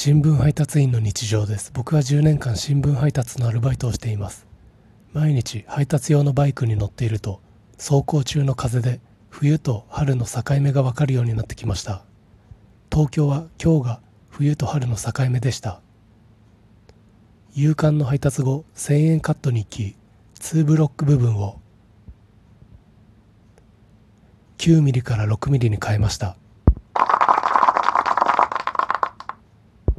新聞配達員の日常です。僕は10年間新聞配達のアルバイトをしています。毎日配達用のバイクに乗っていると走行中の風で冬と春の境目が分かるようになってきました。東京は今日が冬と春の境目でした。夕刊の配達後1000円カットに行き2ブロック部分を9ミリから6ミリに変えました。